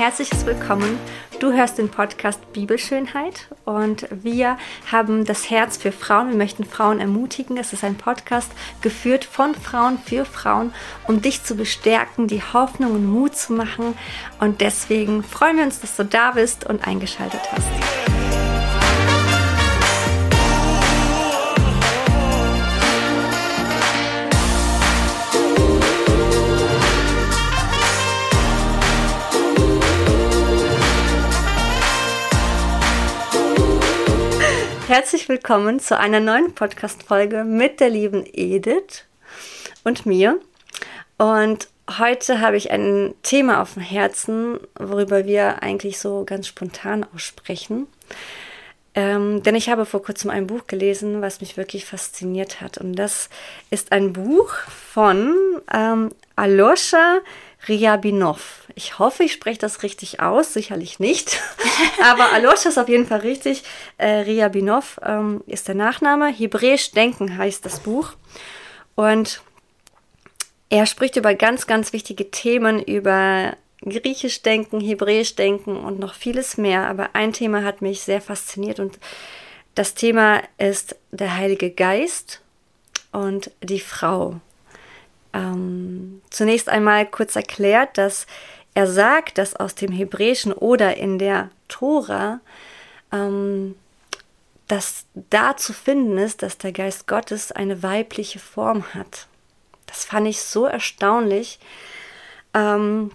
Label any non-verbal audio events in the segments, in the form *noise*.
herzliches Willkommen. Du hörst den Podcast Bibelschönheit und wir haben das Herz für Frauen. Wir möchten Frauen ermutigen. Es ist ein Podcast geführt von Frauen für Frauen, um dich zu bestärken, die Hoffnung und Mut zu machen. Und deswegen freuen wir uns, dass du da bist und eingeschaltet hast. Herzlich willkommen zu einer neuen Podcast-Folge mit der lieben Edith und mir. Und heute habe ich ein Thema auf dem Herzen, worüber wir eigentlich so ganz spontan aussprechen. Ähm, denn ich habe vor kurzem ein Buch gelesen, was mich wirklich fasziniert hat. Und das ist ein Buch von ähm, Alosha Ryabinov. Ich hoffe, ich spreche das richtig aus, sicherlich nicht. *laughs* Aber Alosha ist auf jeden Fall richtig. Äh, Ryabinov ähm, ist der Nachname. Hebräisch Denken heißt das Buch. Und er spricht über ganz, ganz wichtige Themen, über Griechisch denken, Hebräisch denken und noch vieles mehr. Aber ein Thema hat mich sehr fasziniert und das Thema ist der Heilige Geist und die Frau ähm, zunächst einmal kurz erklärt, dass er sagt, dass aus dem Hebräischen oder in der Tora ähm, dass da zu finden ist, dass der Geist Gottes eine weibliche Form hat. Das fand ich so erstaunlich. Ähm,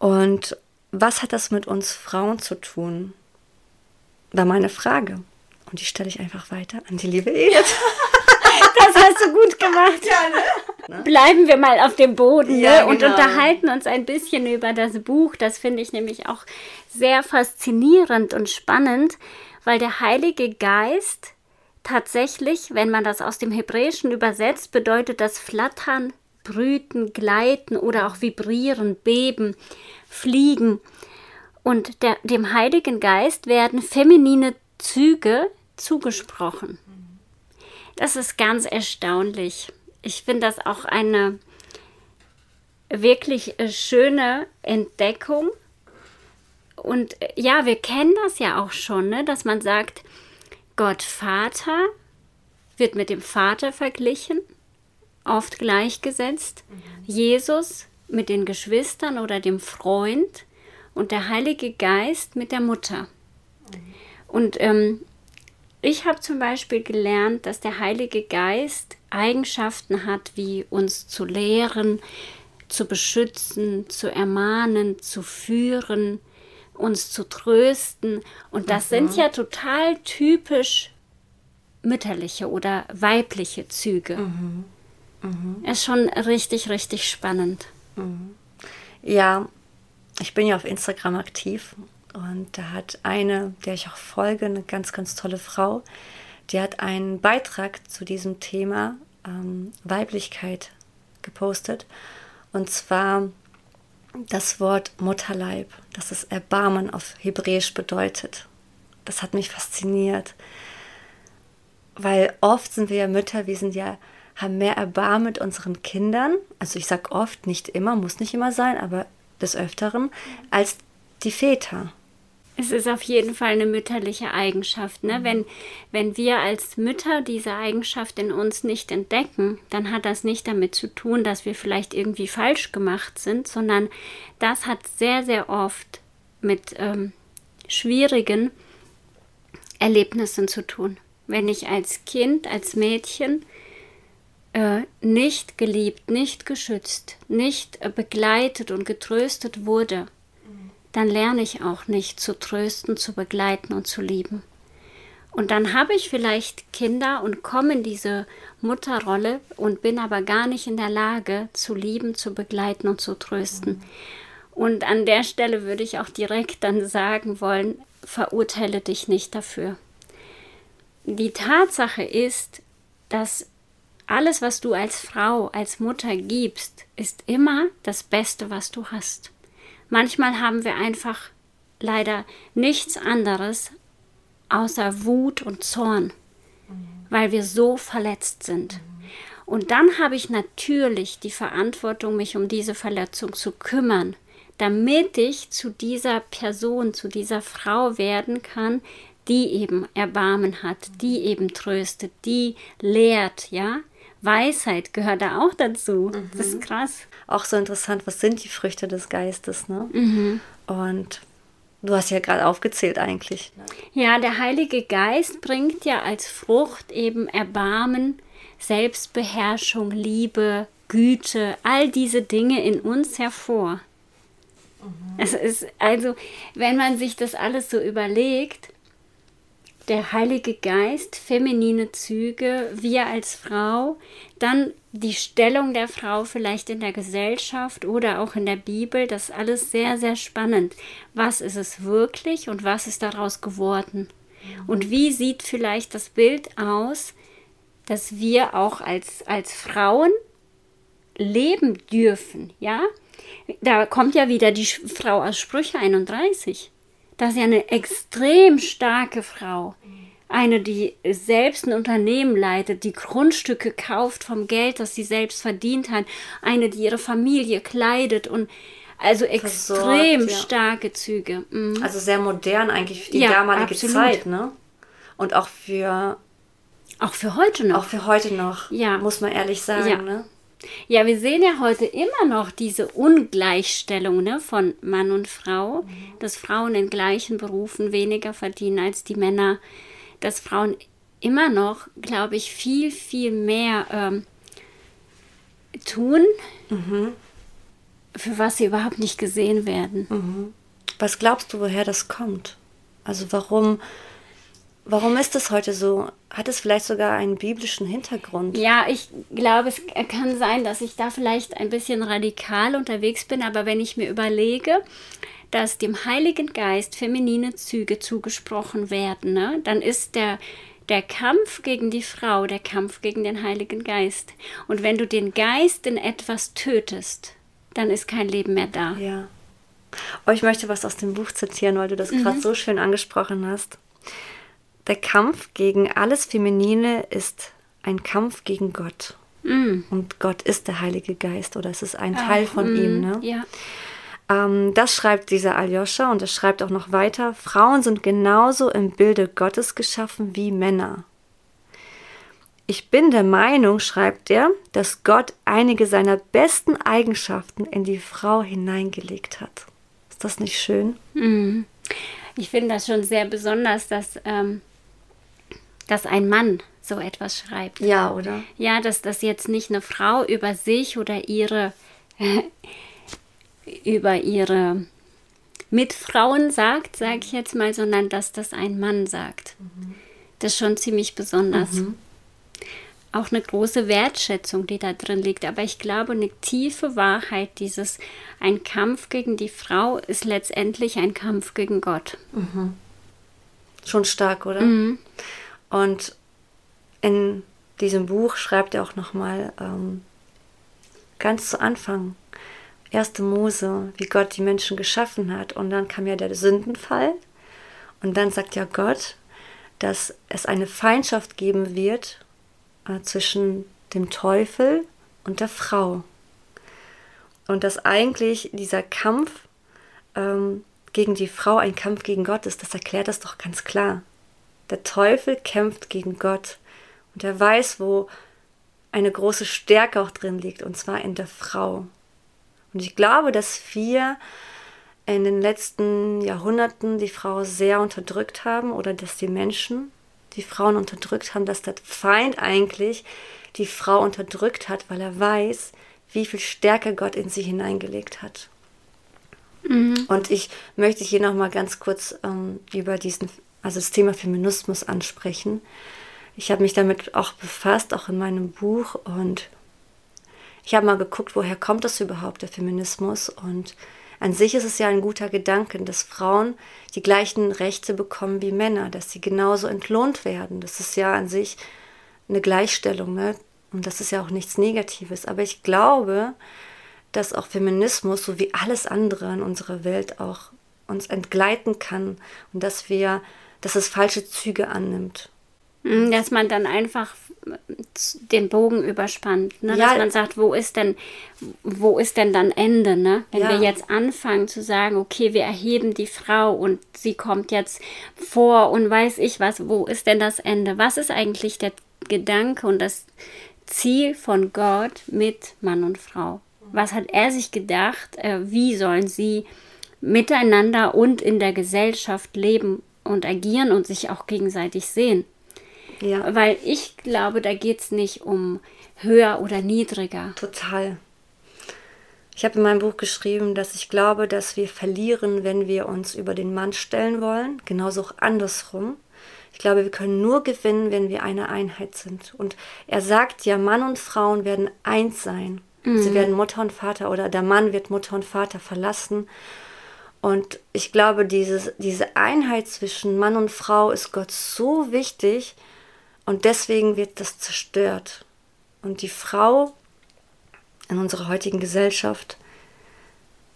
und was hat das mit uns Frauen zu tun? War meine Frage. Und die stelle ich einfach weiter an die liebe Edith. *laughs* Das hast du gut gemacht. Ja, ne? Bleiben wir mal auf dem Boden ne? ja, ne? und genau. unterhalten uns ein bisschen über das Buch. Das finde ich nämlich auch sehr faszinierend und spannend, weil der Heilige Geist tatsächlich, wenn man das aus dem Hebräischen übersetzt, bedeutet das Flattern, Brüten, Gleiten oder auch Vibrieren, Beben, Fliegen. Und der, dem Heiligen Geist werden feminine Züge zugesprochen. Das ist ganz erstaunlich. Ich finde das auch eine wirklich äh, schöne Entdeckung. Und äh, ja, wir kennen das ja auch schon, ne? dass man sagt, Gott Vater wird mit dem Vater verglichen, oft gleichgesetzt. Mhm. Jesus mit den Geschwistern oder dem Freund und der Heilige Geist mit der Mutter. Mhm. Und ähm, ich habe zum Beispiel gelernt, dass der Heilige Geist Eigenschaften hat, wie uns zu lehren, zu beschützen, zu ermahnen, zu führen, uns zu trösten. Und das mhm. sind ja total typisch mütterliche oder weibliche Züge. Mhm. Mhm. Ist schon richtig, richtig spannend. Mhm. Ja, ich bin ja auf Instagram aktiv und da hat eine, der ich auch folge, eine ganz, ganz tolle Frau, die hat einen Beitrag zu diesem Thema ähm, Weiblichkeit gepostet. Und zwar das Wort Mutterleib, das es Erbarmen auf Hebräisch bedeutet. Das hat mich fasziniert. Weil oft sind wir ja Mütter, wir sind ja, haben mehr Erbarmen mit unseren Kindern. Also ich sage oft, nicht immer, muss nicht immer sein, aber des Öfteren, als die Väter. Es ist auf jeden Fall eine mütterliche Eigenschaft. Ne? Mhm. Wenn, wenn wir als Mütter diese Eigenschaft in uns nicht entdecken, dann hat das nicht damit zu tun, dass wir vielleicht irgendwie falsch gemacht sind, sondern das hat sehr, sehr oft mit ähm, schwierigen Erlebnissen zu tun. Wenn ich als Kind, als Mädchen äh, nicht geliebt, nicht geschützt, nicht äh, begleitet und getröstet wurde, dann lerne ich auch nicht zu trösten, zu begleiten und zu lieben. Und dann habe ich vielleicht Kinder und komme in diese Mutterrolle und bin aber gar nicht in der Lage zu lieben, zu begleiten und zu trösten. Und an der Stelle würde ich auch direkt dann sagen wollen, verurteile dich nicht dafür. Die Tatsache ist, dass alles, was du als Frau, als Mutter gibst, ist immer das Beste, was du hast. Manchmal haben wir einfach leider nichts anderes außer Wut und Zorn, weil wir so verletzt sind. Und dann habe ich natürlich die Verantwortung, mich um diese Verletzung zu kümmern, damit ich zu dieser Person, zu dieser Frau werden kann, die eben Erbarmen hat, die eben tröstet, die lehrt, ja. Weisheit gehört da auch dazu. Mhm. Das ist mhm. krass. Auch so interessant, was sind die Früchte des Geistes, ne? Mhm. Und du hast ja gerade aufgezählt eigentlich. Ne? Ja, der Heilige Geist bringt ja als Frucht eben Erbarmen, Selbstbeherrschung, Liebe, Güte, all diese Dinge in uns hervor. Mhm. Es ist also, wenn man sich das alles so überlegt, der Heilige Geist, feminine Züge, wir als Frau, dann die Stellung der Frau vielleicht in der Gesellschaft oder auch in der Bibel, das alles sehr, sehr spannend. Was ist es wirklich und was ist daraus geworden? Und wie sieht vielleicht das Bild aus, dass wir auch als, als Frauen leben dürfen, ja? Da kommt ja wieder die Frau aus Sprüche 31. Das ist ja eine extrem starke Frau. Eine, die selbst ein Unternehmen leitet, die Grundstücke kauft vom Geld, das sie selbst verdient hat. Eine, die ihre Familie kleidet und also extrem Versorgt, ja. starke Züge. Mhm. Also sehr modern eigentlich für die ja, damalige absolut. Zeit, ne? Und auch für auch für heute noch. Auch für heute noch. Ja. Muss man ehrlich sagen, ja. ne? Ja, wir sehen ja heute immer noch diese Ungleichstellung ne, von Mann und Frau, mhm. dass Frauen in gleichen Berufen weniger verdienen als die Männer, dass Frauen immer noch, glaube ich, viel, viel mehr ähm, tun, mhm. für was sie überhaupt nicht gesehen werden. Mhm. Was glaubst du, woher das kommt? Also warum Warum ist das heute so? Hat es vielleicht sogar einen biblischen Hintergrund? Ja, ich glaube, es kann sein, dass ich da vielleicht ein bisschen radikal unterwegs bin, aber wenn ich mir überlege, dass dem Heiligen Geist feminine Züge zugesprochen werden, ne, dann ist der, der Kampf gegen die Frau der Kampf gegen den Heiligen Geist. Und wenn du den Geist in etwas tötest, dann ist kein Leben mehr da. Ja. Oh, ich möchte was aus dem Buch zitieren, weil du das mhm. gerade so schön angesprochen hast. Der Kampf gegen alles Feminine ist ein Kampf gegen Gott. Mm. Und Gott ist der Heilige Geist oder es ist ein Ach, Teil von mm, ihm. Ne? Ja. Ähm, das schreibt dieser Aljoscha und er schreibt auch noch weiter. Frauen sind genauso im Bilde Gottes geschaffen wie Männer. Ich bin der Meinung, schreibt er, dass Gott einige seiner besten Eigenschaften in die Frau hineingelegt hat. Ist das nicht schön? Mm. Ich finde das schon sehr besonders, dass ähm, dass ein Mann so etwas schreibt. Ja, oder? Ja, dass das jetzt nicht eine Frau über sich oder ihre *laughs* über ihre Mitfrauen sagt, sage ich jetzt mal, sondern dass das ein Mann sagt. Mhm. Das ist schon ziemlich besonders. Mhm. Auch eine große Wertschätzung, die da drin liegt. Aber ich glaube, eine tiefe Wahrheit, dieses ein Kampf gegen die Frau ist letztendlich ein Kampf gegen Gott. Mhm. Schon stark, oder? Und in diesem Buch schreibt er auch nochmal ähm, ganz zu Anfang, erste Mose, wie Gott die Menschen geschaffen hat. Und dann kam ja der Sündenfall. Und dann sagt ja Gott, dass es eine Feindschaft geben wird äh, zwischen dem Teufel und der Frau. Und dass eigentlich dieser Kampf ähm, gegen die Frau ein Kampf gegen Gott ist, das erklärt das doch ganz klar. Der Teufel kämpft gegen Gott und er weiß, wo eine große Stärke auch drin liegt, und zwar in der Frau. Und ich glaube, dass wir in den letzten Jahrhunderten die Frau sehr unterdrückt haben oder dass die Menschen die Frauen unterdrückt haben, dass der Feind eigentlich die Frau unterdrückt hat, weil er weiß, wie viel Stärke Gott in sie hineingelegt hat. Mhm. Und ich möchte hier nochmal ganz kurz ähm, über diesen also das Thema Feminismus ansprechen. Ich habe mich damit auch befasst, auch in meinem Buch und ich habe mal geguckt, woher kommt das überhaupt, der Feminismus und an sich ist es ja ein guter Gedanke, dass Frauen die gleichen Rechte bekommen wie Männer, dass sie genauso entlohnt werden. Das ist ja an sich eine Gleichstellung, ne? Und das ist ja auch nichts Negatives. Aber ich glaube, dass auch Feminismus, so wie alles andere in unserer Welt, auch uns entgleiten kann und dass wir dass es falsche Züge annimmt. Mhm, dass man dann einfach den Bogen überspannt, ne? Ja. dass man sagt, wo ist denn, wo ist denn dann Ende, ne? Wenn Ja. wir jetzt anfangen zu sagen, okay, wir erheben die Frau und sie kommt jetzt vor und weiß ich was, wo ist denn das Ende? Was ist eigentlich der Gedanke und das Ziel von Gott mit Mann und Frau? Was hat er sich gedacht? Äh, wie sollen sie miteinander und in der Gesellschaft leben und agieren und sich auch gegenseitig sehen? Ja, Weil ich glaube, da geht es nicht um höher oder niedriger. total. Ich habe in meinem Buch geschrieben, dass ich glaube, dass wir verlieren, wenn wir uns über den Mann stellen wollen. Genauso auch andersrum. Ich glaube, wir können nur gewinnen, wenn wir eine Einheit sind. Und er sagt ja, Mann und Frauen werden eins sein. Sie werden Mutter und Vater oder der Mann wird Mutter und Vater verlassen. Und ich glaube, dieses, diese Einheit zwischen Mann und Frau ist Gott so wichtig und deswegen wird das zerstört. Und die Frau in unserer heutigen Gesellschaft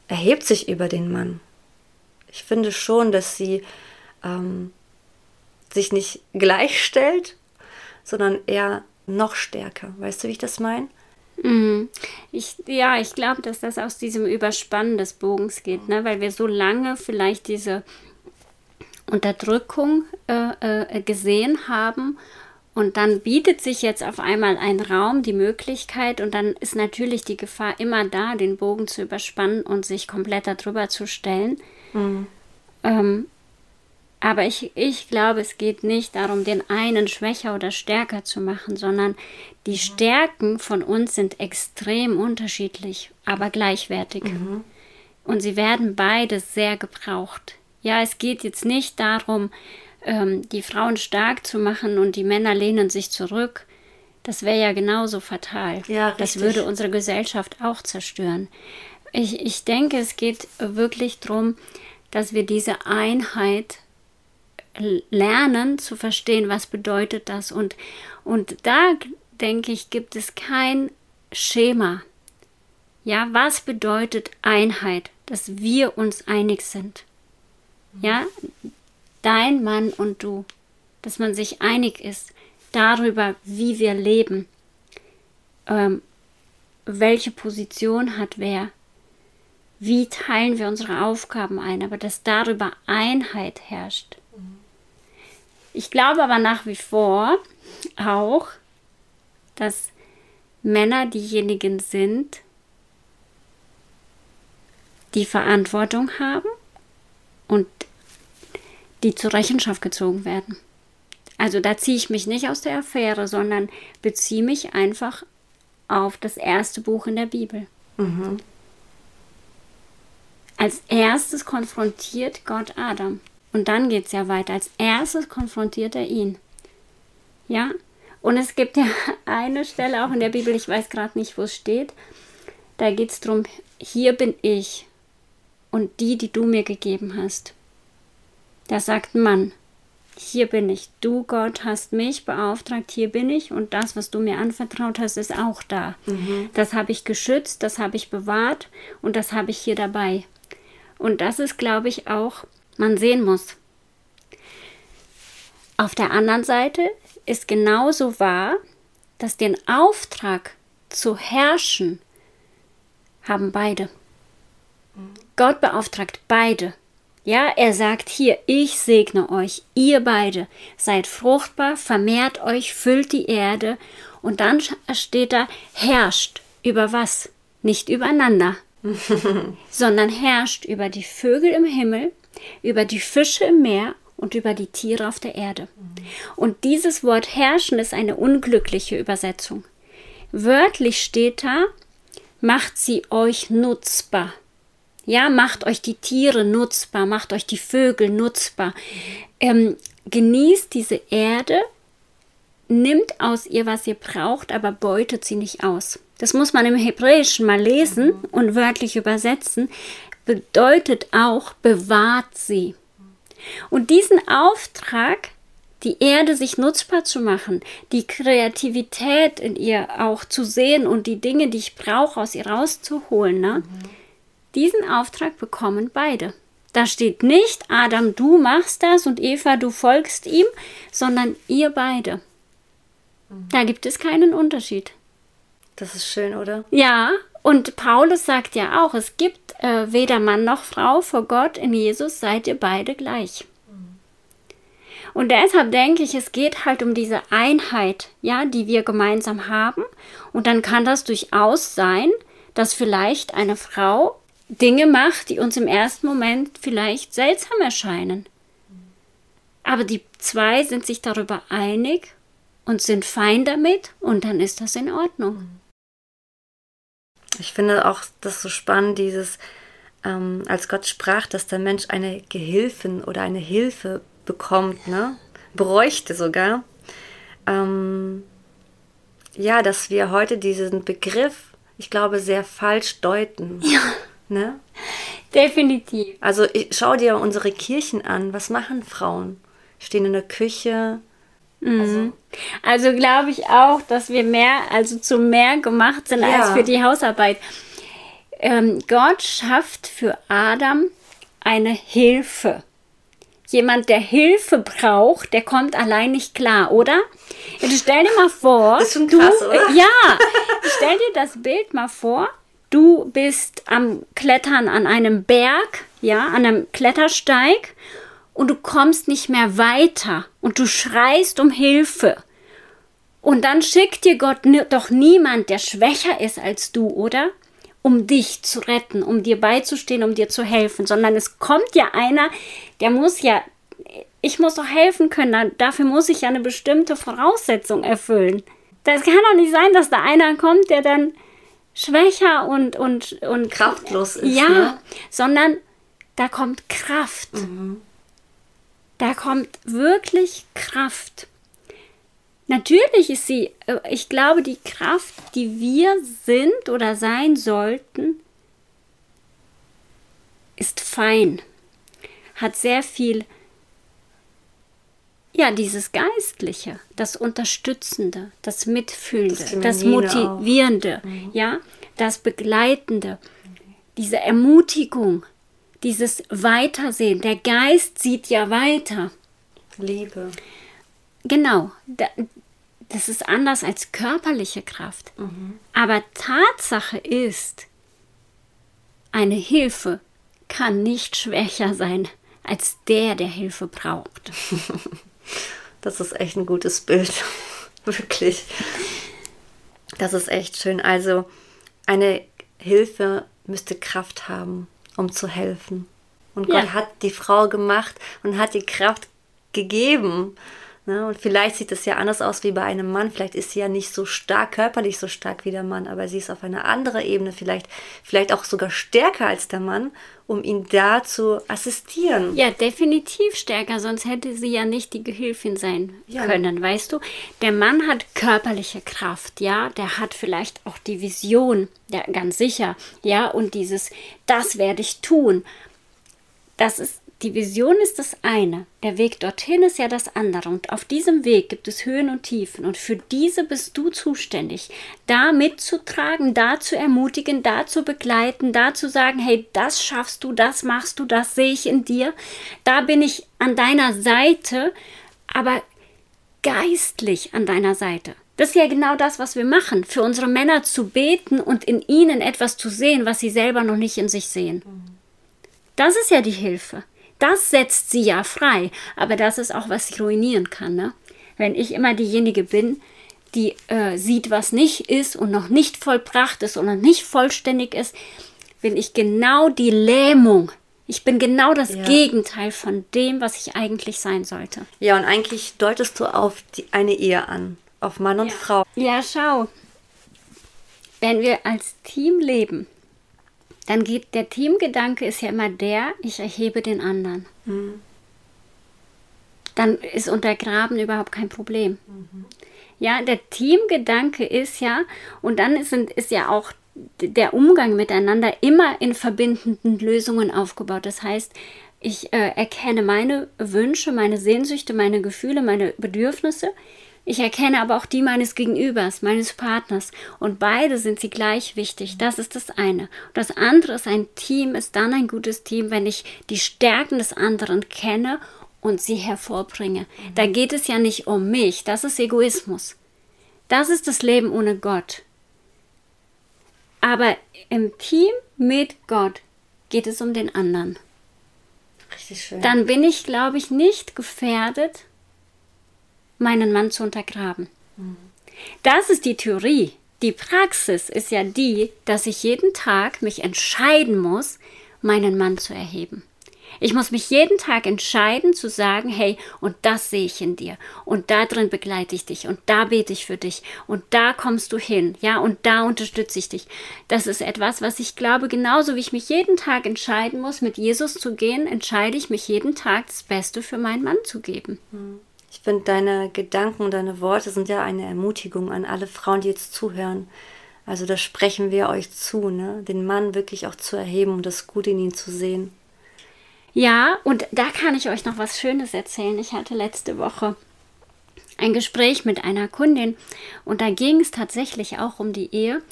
erhebt sich über den Mann. Ich finde schon, dass sie ähm, sich nicht *laughs* gleichstellt, sondern eher noch stärker. Weißt du, wie ich das meine? Mhm. Ich, ja, ich glaube, dass das aus diesem Überspannen des Bogens geht, ne? weil wir so lange vielleicht diese Unterdrückung äh, äh, gesehen haben und dann bietet sich jetzt auf einmal ein Raum, die Möglichkeit und dann ist natürlich die Gefahr immer da, den Bogen zu überspannen und sich komplett darüber zu stellen. Ähm, aber ich, ich glaube, es geht nicht darum, den einen schwächer oder stärker zu machen, sondern die Stärken von uns sind extrem unterschiedlich, aber gleichwertig. Und sie werden beide sehr gebraucht. Ja, es geht jetzt nicht darum, ähm, die Frauen stark zu machen und die Männer lehnen sich zurück. Das wäre ja genauso fatal. Ja, das würde unsere Gesellschaft auch zerstören. Ich, ich denke, es geht wirklich darum, dass wir diese Einheit lernen zu verstehen, was bedeutet das. Und, und da, denke ich, gibt es kein Schema. Ja, was bedeutet Einheit? Dass wir uns einig sind. Ja, dein Mann und du. Dass man sich einig ist darüber, wie wir leben. Ähm, welche Position hat wer? Wie teilen wir unsere Aufgaben ein? Aber dass darüber Einheit herrscht. Ich glaube aber nach wie vor auch, dass Männer diejenigen sind, die Verantwortung haben und die zur Rechenschaft gezogen werden. Also da ziehe ich mich nicht aus der Affäre, sondern beziehe mich einfach auf das erste Buch in der Bibel. Als erstes konfrontiert Gott Adam. Und dann geht es ja weiter. Als erstes konfrontiert er ihn. Ja? Und es gibt ja *laughs* eine Stelle auch in der Bibel, ich weiß gerade nicht, wo es steht. Da geht es darum, hier bin ich und die, die du mir gegeben hast. Da sagt ein Mann, hier bin ich. Du, Gott, hast mich beauftragt, hier bin ich und das, was du mir anvertraut hast, ist auch da. Das habe ich geschützt, das habe ich bewahrt und das habe ich hier dabei. Und das ist, glaube ich, auch, man sehen muss. Auf der anderen Seite ist genauso wahr, dass den Auftrag zu herrschen haben beide. Gott beauftragt beide. Ja, er sagt hier, ich segne euch, ihr beide, seid fruchtbar, vermehrt euch, füllt die Erde. Und dann steht da, herrscht über was? Nicht übereinander, *laughs* sondern herrscht über die Vögel im Himmel, über die Fische im Meer und über die Tiere auf der Erde. Und dieses Wort herrschen ist eine unglückliche Übersetzung. Wörtlich steht da, macht sie euch nutzbar. Ja, macht euch die Tiere nutzbar, macht euch die Vögel nutzbar. Ähm, genießt diese Erde, nimmt aus ihr, was ihr braucht, aber beutet sie nicht aus. Das muss man im Hebräischen mal lesen und wörtlich übersetzen. Bedeutet auch, bewahrt sie. Und diesen Auftrag, die Erde sich nutzbar zu machen, die Kreativität in ihr auch zu sehen und die Dinge, die ich brauche, aus ihr rauszuholen, ne? diesen Auftrag bekommen beide. Da steht nicht, Adam, du machst das und Eva, du folgst ihm, sondern ihr beide. Da gibt es keinen Unterschied. Das ist schön, oder? Ja, und Paulus sagt ja auch, es gibt äh, weder Mann noch Frau vor Gott, in Jesus seid ihr beide gleich. Und deshalb denke ich, es geht halt um diese Einheit, ja, die wir gemeinsam haben. Und dann kann das durchaus sein, dass vielleicht eine Frau Dinge macht, die uns im ersten Moment vielleicht seltsam erscheinen. Aber die zwei sind sich darüber einig und sind fein damit und dann ist das in Ordnung. Ich finde auch das so spannend, dieses, ähm, als Gott sprach, dass der Mensch eine Gehilfin oder eine Hilfe bekommt, ne? bräuchte sogar. Ähm, ja, dass wir heute diesen Begriff, ich glaube, sehr falsch deuten. *laughs* Ja. Ne? Definitiv. Also ich, schau dir unsere Kirchen an. Was machen Frauen? Stehen in der Küche. Mhm. Also, also glaube ich auch, dass wir mehr, also zu mehr gemacht sind ja. als für die Hausarbeit. Ähm, Gott schafft für Adam eine Hilfe. Jemand, der Hilfe braucht, der kommt allein nicht klar, oder? Jetzt stell dir mal vor, das ist schon krass, du, oder? ja, stell dir das Bild mal vor. Du bist am Klettern an einem Berg, ja, an einem Klettersteig und du kommst nicht mehr weiter und du schreist um Hilfe. Und dann schickt dir Gott doch niemand, der schwächer ist als du, oder? Um dich zu retten, um dir beizustehen, um dir zu helfen, sondern es kommt ja einer, der muss ja, ich muss doch helfen können, dafür muss ich ja eine bestimmte Voraussetzung erfüllen. Das kann doch nicht sein, dass da einer kommt, der dann schwächer und, und, und kraftlos ist. Ja, ne? sondern da kommt Kraft. Mhm. Da kommt wirklich Kraft. Natürlich ist sie, äh, ich glaube, die Kraft, die wir sind oder sein sollten, ist fein, hat sehr viel, ja, dieses Geistliche, das Unterstützende, das Mitfühlende, das, das Motivierende, mhm. ja, das Begleitende, diese Ermutigung, dieses Weitersehen. Der Geist sieht ja weiter. Liebe. Genau. Das ist anders als körperliche Kraft. Mhm. Aber Tatsache ist, eine Hilfe kann nicht schwächer sein als der, der Hilfe braucht. *laughs* Das ist echt ein gutes Bild. *laughs* Wirklich. Das ist echt schön. Also eine Hilfe müsste Kraft haben um zu helfen. Und Gott ja. hat die Frau gemacht und hat die Kraft gegeben. Ne? Und vielleicht sieht es ja anders aus wie bei einem Mann. Vielleicht ist sie ja nicht so stark, körperlich so stark wie der Mann, aber sie ist auf einer anderen Ebene, vielleicht, vielleicht auch sogar stärker als der Mann, um ihn da zu assistieren. Ja, definitiv stärker, sonst hätte sie ja nicht die Gehilfin sein ja. können, weißt du? Der Mann hat körperliche Kraft, ja, der hat vielleicht auch die Vision, ja, ganz sicher, ja, und dieses, das werde ich tun. Das ist die Vision ist das eine, der Weg dorthin ist ja das andere. Und auf diesem Weg gibt es Höhen und Tiefen. Und für diese bist du zuständig, da mitzutragen, da zu ermutigen, da zu begleiten, da zu sagen, hey, das schaffst du, das machst du, das sehe ich in dir. Da bin ich an deiner Seite, aber geistlich an deiner Seite. Das ist ja genau das, was wir machen, für unsere Männer zu beten und in ihnen etwas zu sehen, was sie selber noch nicht in sich sehen. Das ist ja die Hilfe. Das setzt sie ja frei. Aber das ist auch, was sie ruinieren kann. Ne? Wenn ich immer diejenige bin, die äh, sieht, was nicht ist und noch nicht vollbracht ist und noch nicht vollständig ist, bin ich genau die Lähmung. Ich bin genau das ja. Gegenteil von dem, was ich eigentlich sein sollte. Ja, und eigentlich deutest du auf die, eine Ehe an, auf Mann und ja. Frau. Ja, schau. Wenn wir als Team leben, dann geht der Teamgedanke ist ja immer der, ich erhebe den anderen. Mhm. Dann ist Untergraben überhaupt kein Problem. Mhm. Ja, der Teamgedanke ist ja, und dann ist, ist ja auch der Umgang miteinander immer in verbindenden Lösungen aufgebaut. Das heißt, ich äh, erkenne meine Wünsche, meine Sehnsüchte, meine Gefühle, meine Bedürfnisse, Ich erkenne aber auch die meines Gegenübers, meines Partners. Und beide sind sie gleich wichtig. Das ist das eine. Und das andere ist, ein Team ist dann ein gutes Team, wenn ich die Stärken des anderen kenne und sie hervorbringe. Mhm. Da geht es ja nicht um mich. Das ist Egoismus. Das ist das Leben ohne Gott. Aber im Team mit Gott geht es um den anderen. Richtig schön. Dann bin ich, glaube ich, nicht gefährdet, meinen Mann zu untergraben. Mhm. Das ist die Theorie. Die Praxis ist ja die, dass ich jeden Tag mich entscheiden muss, meinen Mann zu erheben. Ich muss mich jeden Tag entscheiden zu sagen, hey, und das sehe ich in dir und da drin begleite ich dich und da bete ich für dich und da kommst du hin, ja, und da unterstütze ich dich. Das ist etwas, was ich glaube, genauso wie ich mich jeden Tag entscheiden muss, mit Jesus zu gehen, entscheide ich mich jeden Tag das Beste für meinen Mann zu geben. Hm. Ich finde, deine Gedanken deine Worte sind ja eine Ermutigung an alle Frauen, die jetzt zuhören. Also da sprechen wir euch zu, ne? den Mann wirklich auch zu erheben und das Gute in ihm zu sehen. Ja, und da kann ich euch noch was Schönes erzählen. Ich hatte letzte Woche ein Gespräch mit einer Kundin und da ging es tatsächlich auch um die Ehe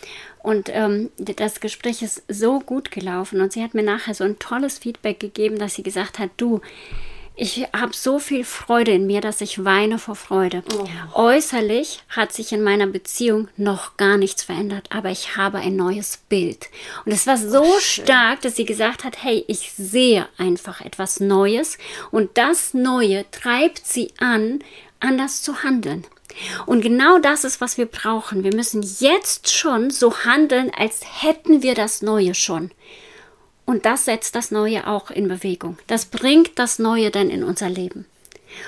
und ähm, das Gespräch ist so gut gelaufen und sie hat mir nachher so ein tolles Feedback gegeben, dass sie gesagt hat, du, ich habe so viel Freude in mir, dass ich weine vor Freude. Oh. Äußerlich hat sich in meiner Beziehung noch gar nichts verändert, aber ich habe ein neues Bild. Und es war so oh, stark, dass sie gesagt hat, hey, ich sehe einfach etwas Neues und das Neue treibt sie an, anders zu handeln. Und genau das ist, was wir brauchen. Wir müssen jetzt schon so handeln, als hätten wir das Neue schon. Und das setzt das Neue auch in Bewegung. Das bringt das Neue dann in unser Leben.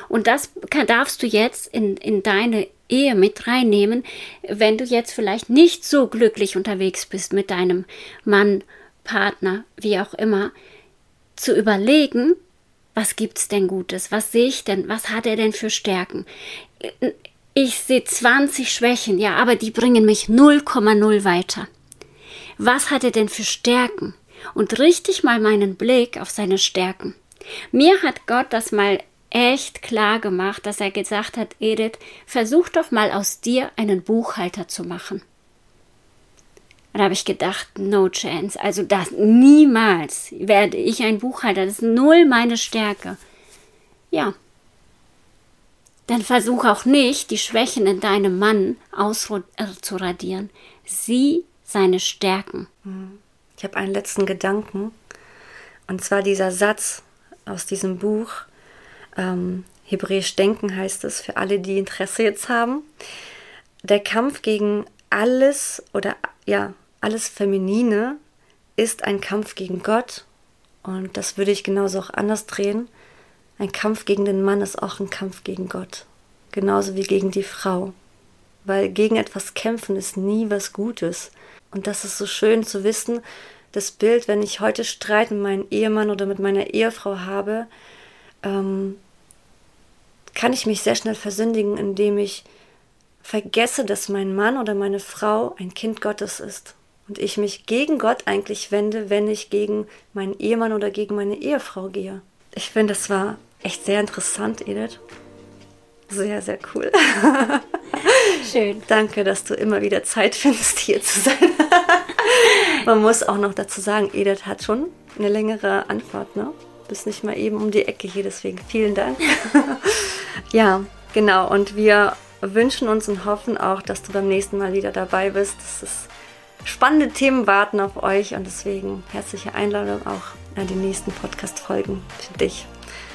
Und das kann, darfst du jetzt in, in deine Ehe mit reinnehmen, wenn du jetzt vielleicht nicht so glücklich unterwegs bist mit deinem Mann, Partner, wie auch immer, zu überlegen, was gibt's denn Gutes? Was sehe ich denn? Was hat er denn für Stärken? Ich sehe 20 Schwächen, ja, aber die bringen mich 0,0 weiter. Was hat er denn für Stärken? Und richtig mal meinen Blick auf seine Stärken. Mir hat Gott das mal echt klar gemacht, dass er gesagt hat, Edith, versuch doch mal aus dir einen Buchhalter zu machen. Und da habe ich gedacht, no chance. Also das niemals werde ich ein Buchhalter. Das ist null meine Stärke. Ja. Dann versuch auch nicht, die Schwächen in deinem Mann auszuradieren. Sieh seine Stärken. Mhm. Ich habe einen letzten Gedanken. Und zwar dieser Satz aus diesem Buch. Ähm, Hebräisch Denken heißt es, für alle, die Interesse jetzt haben. Der Kampf gegen alles oder ja, alles Feminine ist ein Kampf gegen Gott. Und das würde ich genauso auch anders drehen. Ein Kampf gegen den Mann ist auch ein Kampf gegen Gott. Genauso wie gegen die Frau. Weil gegen etwas kämpfen ist nie was Gutes. Und das ist so schön zu wissen, das Bild, wenn ich heute Streit mit meinem Ehemann oder mit meiner Ehefrau habe, ähm, kann ich mich sehr schnell versündigen, indem ich vergesse, dass mein Mann oder meine Frau ein Kind Gottes ist. Und ich mich gegen Gott eigentlich wende, wenn ich gegen meinen Ehemann oder gegen meine Ehefrau gehe. Ich finde, das war echt sehr interessant, Edith. Sehr, sehr cool. *laughs* Schön. Danke, dass du immer wieder Zeit findest, hier zu sein. *laughs* Man muss auch noch dazu sagen, Edith hat schon eine längere Antwort, ne? Du bist nicht mal eben um die Ecke hier, deswegen vielen Dank. *laughs* ja, genau. Und wir wünschen uns und hoffen auch, dass du beim nächsten Mal wieder dabei bist. Das ist spannende Themen warten auf euch und deswegen herzliche Einladung auch an die nächsten Podcast-Folgen für dich.